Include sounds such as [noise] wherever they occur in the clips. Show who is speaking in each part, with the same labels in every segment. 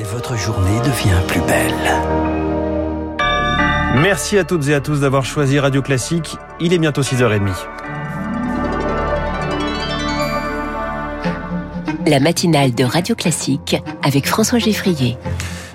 Speaker 1: et votre journée devient plus belle.
Speaker 2: Merci à toutes et à tous d'avoir choisi Radio Classique. Il est bientôt 6h30.
Speaker 3: La matinale de Radio Classique avec François Geffrier.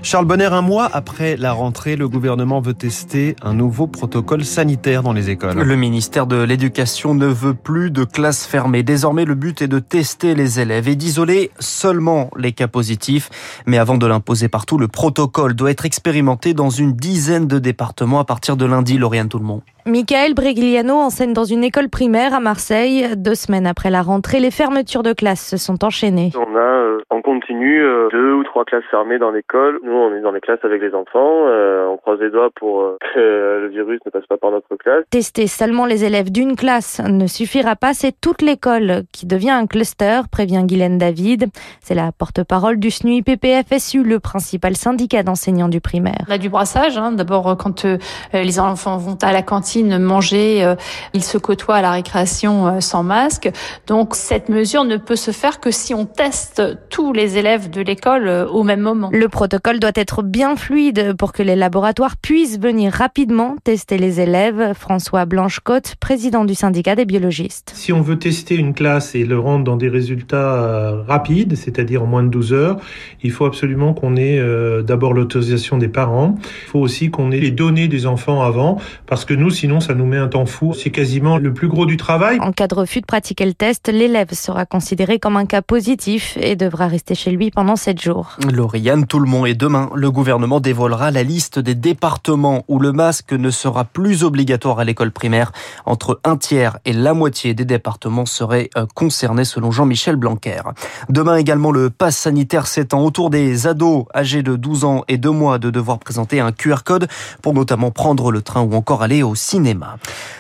Speaker 2: Charles Bonner, un mois après la rentrée, le gouvernement veut tester un nouveau protocole sanitaire dans les écoles.
Speaker 4: Le ministère de l'Éducation ne veut plus de classes fermées. Désormais, le but est de tester les élèves et d'isoler seulement les cas positifs. Mais avant de l'imposer partout, le protocole doit être expérimenté dans une dizaine de départements à partir de lundi, Lauriane Tout-le-Monde.
Speaker 5: Michael Bregliano enseigne dans une école primaire à Marseille. Deux semaines après la rentrée, les fermetures de classes se sont enchaînées.
Speaker 6: On a euh, en continu euh, deux ou trois classes fermées dans l'école. Nous, on est dans les classes avec les enfants. Euh, on croise les doigts pour [laughs] que le virus ne passe pas par notre classe.
Speaker 5: Tester seulement les élèves d'une classe ne suffira pas. C'est toute l'école qui devient un cluster, prévient Guylaine David. C'est la porte-parole du SNUI PPFSU, le principal syndicat d'enseignants du primaire.
Speaker 7: On a du brassage. Hein. D'abord, quand les enfants vont à la cantine, manger, euh, ils se côtoient à la récréation euh, sans masque. Donc cette mesure ne peut se faire que si on teste tous les élèves de l'école euh, au même moment.
Speaker 5: Le protocole doit être bien fluide pour que les laboratoires puissent venir rapidement tester les élèves. François Blanchecotte, président du syndicat des biologistes.
Speaker 8: Si on veut tester une classe et le rendre dans des résultats rapides, c'est-à-dire en moins de 12 heures, il faut absolument qu'on ait d'abord l'autorisation des parents. Il faut aussi qu'on ait les données des enfants avant, parce que nous, si sinon ça nous met un temps fou. C'est quasiment le plus gros du travail.
Speaker 5: En cas de refus de pratiquer le test, l'élève sera considéré comme un cas positif et devra rester chez lui pendant 7 jours.
Speaker 4: Lauriane, tout le monde et demain, le gouvernement dévoilera la liste des départements où le masque ne sera plus obligatoire à l'école primaire. Entre un tiers et la moitié des départements seraient euh, concernés selon Jean-Michel Blanquer. Demain également, le pass sanitaire s'étend autour des ados âgés de 12 ans et 2 mois de devoir présenter un QR code pour notamment prendre le train ou encore aller au cinéma cinéma.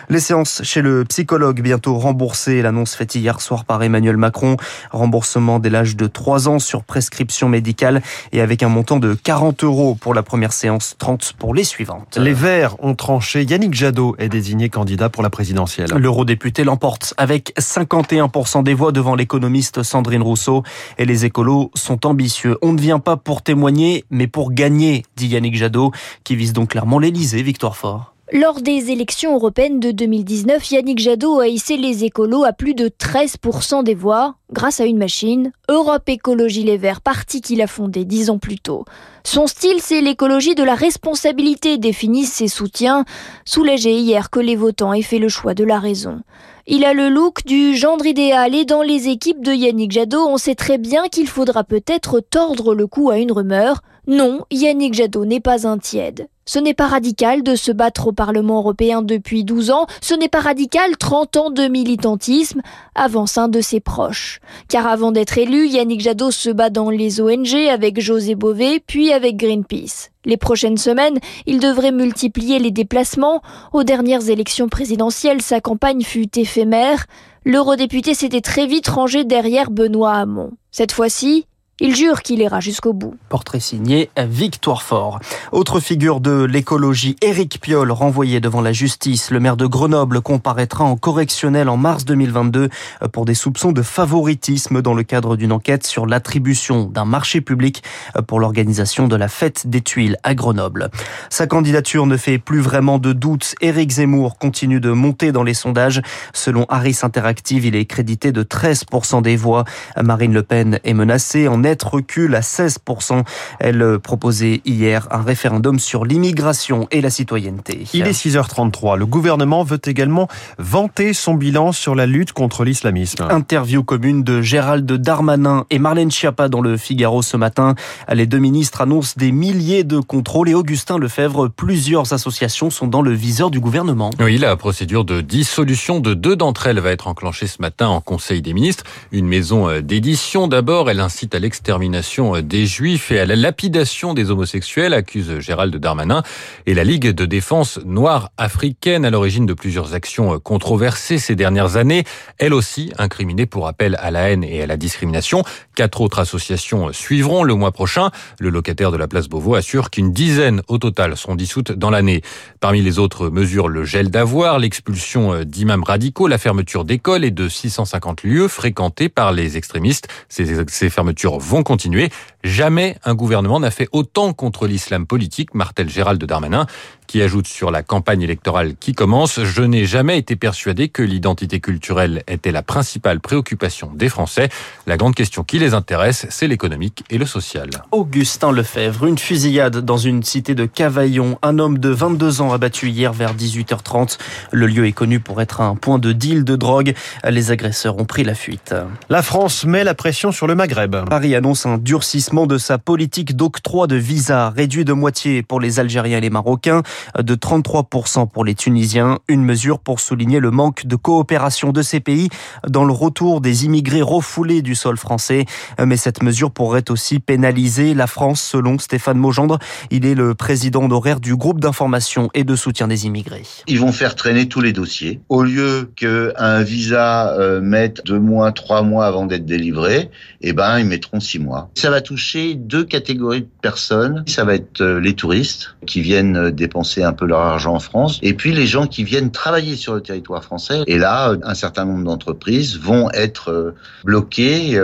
Speaker 4: Les séances chez le psychologue bientôt remboursées. L'annonce faite hier soir par Emmanuel Macron. Remboursement dès l'âge de 3 ans sur prescription médicale et avec un montant de 40 euros pour la première séance, 30 pour les suivantes.
Speaker 2: Les Verts ont tranché. Yannick Jadot est désigné candidat pour la présidentielle.
Speaker 4: L'eurodéputé l'emporte avec 51% des voix devant l'économiste Sandrine Rousseau. Et les écolos sont ambitieux. On ne vient pas pour témoigner, mais pour gagner, dit Yannick Jadot, qui vise donc clairement l'Elysée. Victoire fort.
Speaker 9: Lors des élections européennes de 2019, Yannick Jadot a hissé les écolos à plus de 13% des voix grâce à une machine, Europe Écologie Les Verts, parti qu'il a fondé dix ans plus tôt. Son style, c'est l'écologie de la responsabilité, définissent ses soutiens, soulagé hier que les votants aient fait le choix de la raison. Il a le look du gendre idéal et dans les équipes de Yannick Jadot, on sait très bien qu'il faudra peut-être tordre le cou à une rumeur. Non, Yannick Jadot n'est pas un tiède. Ce n'est pas radical de se battre au Parlement européen depuis 12 ans, ce n'est pas radical 30 ans de militantisme, avance un de ses proches. Car avant d'être élu, Yannick Jadot se bat dans les ONG avec José Bové, puis avec Greenpeace. Les prochaines semaines, il devrait multiplier les déplacements. Aux dernières élections présidentielles, sa campagne fut éphémère. L'eurodéputé s'était très vite rangé derrière Benoît Hamon. Cette fois-ci, il jure qu'il ira jusqu'au bout.
Speaker 4: Portrait signé Victoire Fort. Autre figure de l'écologie, Éric Piolle, renvoyé devant la justice. Le maire de Grenoble comparaîtra en correctionnel en mars 2022 pour des soupçons de favoritisme dans le cadre d'une enquête sur l'attribution d'un marché public pour l'organisation de la fête des tuiles à Grenoble. Sa candidature ne fait plus vraiment de doute. Éric Zemmour continue de monter dans les sondages. Selon Harris Interactive, il est crédité de 13% des voix. Marine Le Pen est menacée en net recul à 16%. Elle proposait hier un référendum sur l'immigration et la citoyenneté.
Speaker 2: Il est 6h33. Le gouvernement veut également vanter son bilan sur la lutte contre l'islamisme.
Speaker 4: Interview commune de Gérald Darmanin et Marlène Schiappa dans le Figaro ce matin. Les deux ministres annoncent des milliers de contrôles et Augustin Lefebvre, plusieurs associations sont dans le viseur du gouvernement.
Speaker 10: Oui, la procédure de dissolution de deux d'entre elles va être enclenchée ce matin en Conseil des ministres. Une maison d'édition d'abord, elle incite à l'ex l'extermination des Juifs et à la lapidation des homosexuels, accuse Gérald Darmanin, et la Ligue de défense noire africaine à l'origine de plusieurs actions controversées ces dernières années, elle aussi incriminée pour appel à la haine et à la discrimination. Quatre autres associations suivront le mois prochain. Le locataire de la place Beauvau assure qu'une dizaine au total seront dissoutes dans l'année. Parmi les autres mesures, le gel d'avoir, l'expulsion d'imams radicaux, la fermeture d'écoles et de 650 lieux fréquentés par les extrémistes. Ces fermetures vont continuer. Jamais un gouvernement n'a fait autant contre l'islam politique, martel Gérald Darmanin, qui ajoute sur la campagne électorale qui commence, je n'ai jamais été persuadé que l'identité culturelle était la principale préoccupation des Français. La grande question qui les intéresse, c'est l'économique et le social.
Speaker 4: Augustin Lefebvre, une fusillade dans une cité de Cavaillon. Un homme de 22 ans abattu hier vers 18h30. Le lieu est connu pour être un point de deal de drogue. Les agresseurs ont pris la fuite.
Speaker 2: La France met la pression sur le Maghreb.
Speaker 4: Paris annonce un durcissement de sa politique d'octroi de visa, réduit de moitié pour les Algériens et les Marocains, de 33% pour les Tunisiens. Une mesure pour souligner le manque de coopération de ces pays dans le retour des immigrés refoulés du sol français. Mais cette mesure pourrait aussi pénaliser la France, selon Stéphane Maugendre. Il est le président honoraire du groupe d'information et de soutien des immigrés.
Speaker 11: Ils vont faire traîner tous les dossiers. Au lieu qu'un visa euh, mette deux mois, trois mois avant d'être délivré, eh ben, ils mettront mois. Ça va toucher deux catégories de personnes. Ça va être euh, les touristes qui viennent dépenser un peu leur argent en France et puis les gens qui viennent travailler sur le territoire français. Et là, un certain nombre d'entreprises vont être euh, bloquées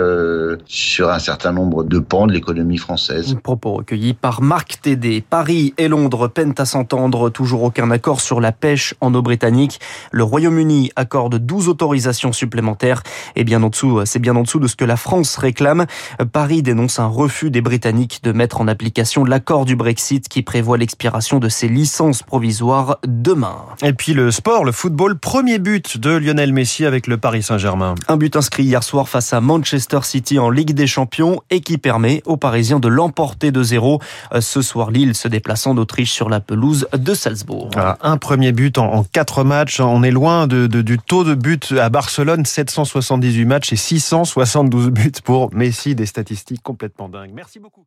Speaker 11: sur un certain nombre de pans de l'économie française.
Speaker 4: Propos recueillis par Marc Tédé. Paris et Londres peinent à s'entendre. Toujours aucun accord sur la pêche en eau britannique. Le Royaume-Uni accorde 12 autorisations supplémentaires. Et bien en dessous, c'est bien en dessous de ce que la France réclame. Paris dénonce un refus des Britanniques de mettre en application l'accord du Brexit qui prévoit l'expiration de ses licences provisoires demain.
Speaker 2: Et puis le sport, le football, premier but de Lionel Messi avec le Paris Saint-Germain.
Speaker 4: Un but inscrit hier soir face à Manchester City en Ligue des Champions et qui permet aux Parisiens de l'emporter de zéro. Ce soir, Lille se déplaçant d'Autriche sur la pelouse de Salzbourg.
Speaker 2: Voilà, un premier but en, en quatre matchs. On est loin de, de, du taux de but à Barcelone, 778 matchs et 672 buts pour Messi, des statistiques complètement dingues. Merci beaucoup.